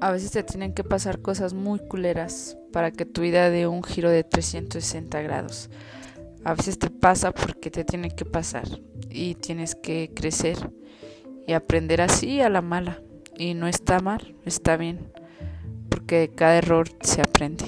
A veces te tienen que pasar cosas muy culeras para que tu vida dé un giro de 360 grados. A veces te pasa porque te tiene que pasar y tienes que crecer y aprender así a la mala. Y no está mal, está bien, porque cada error se aprende.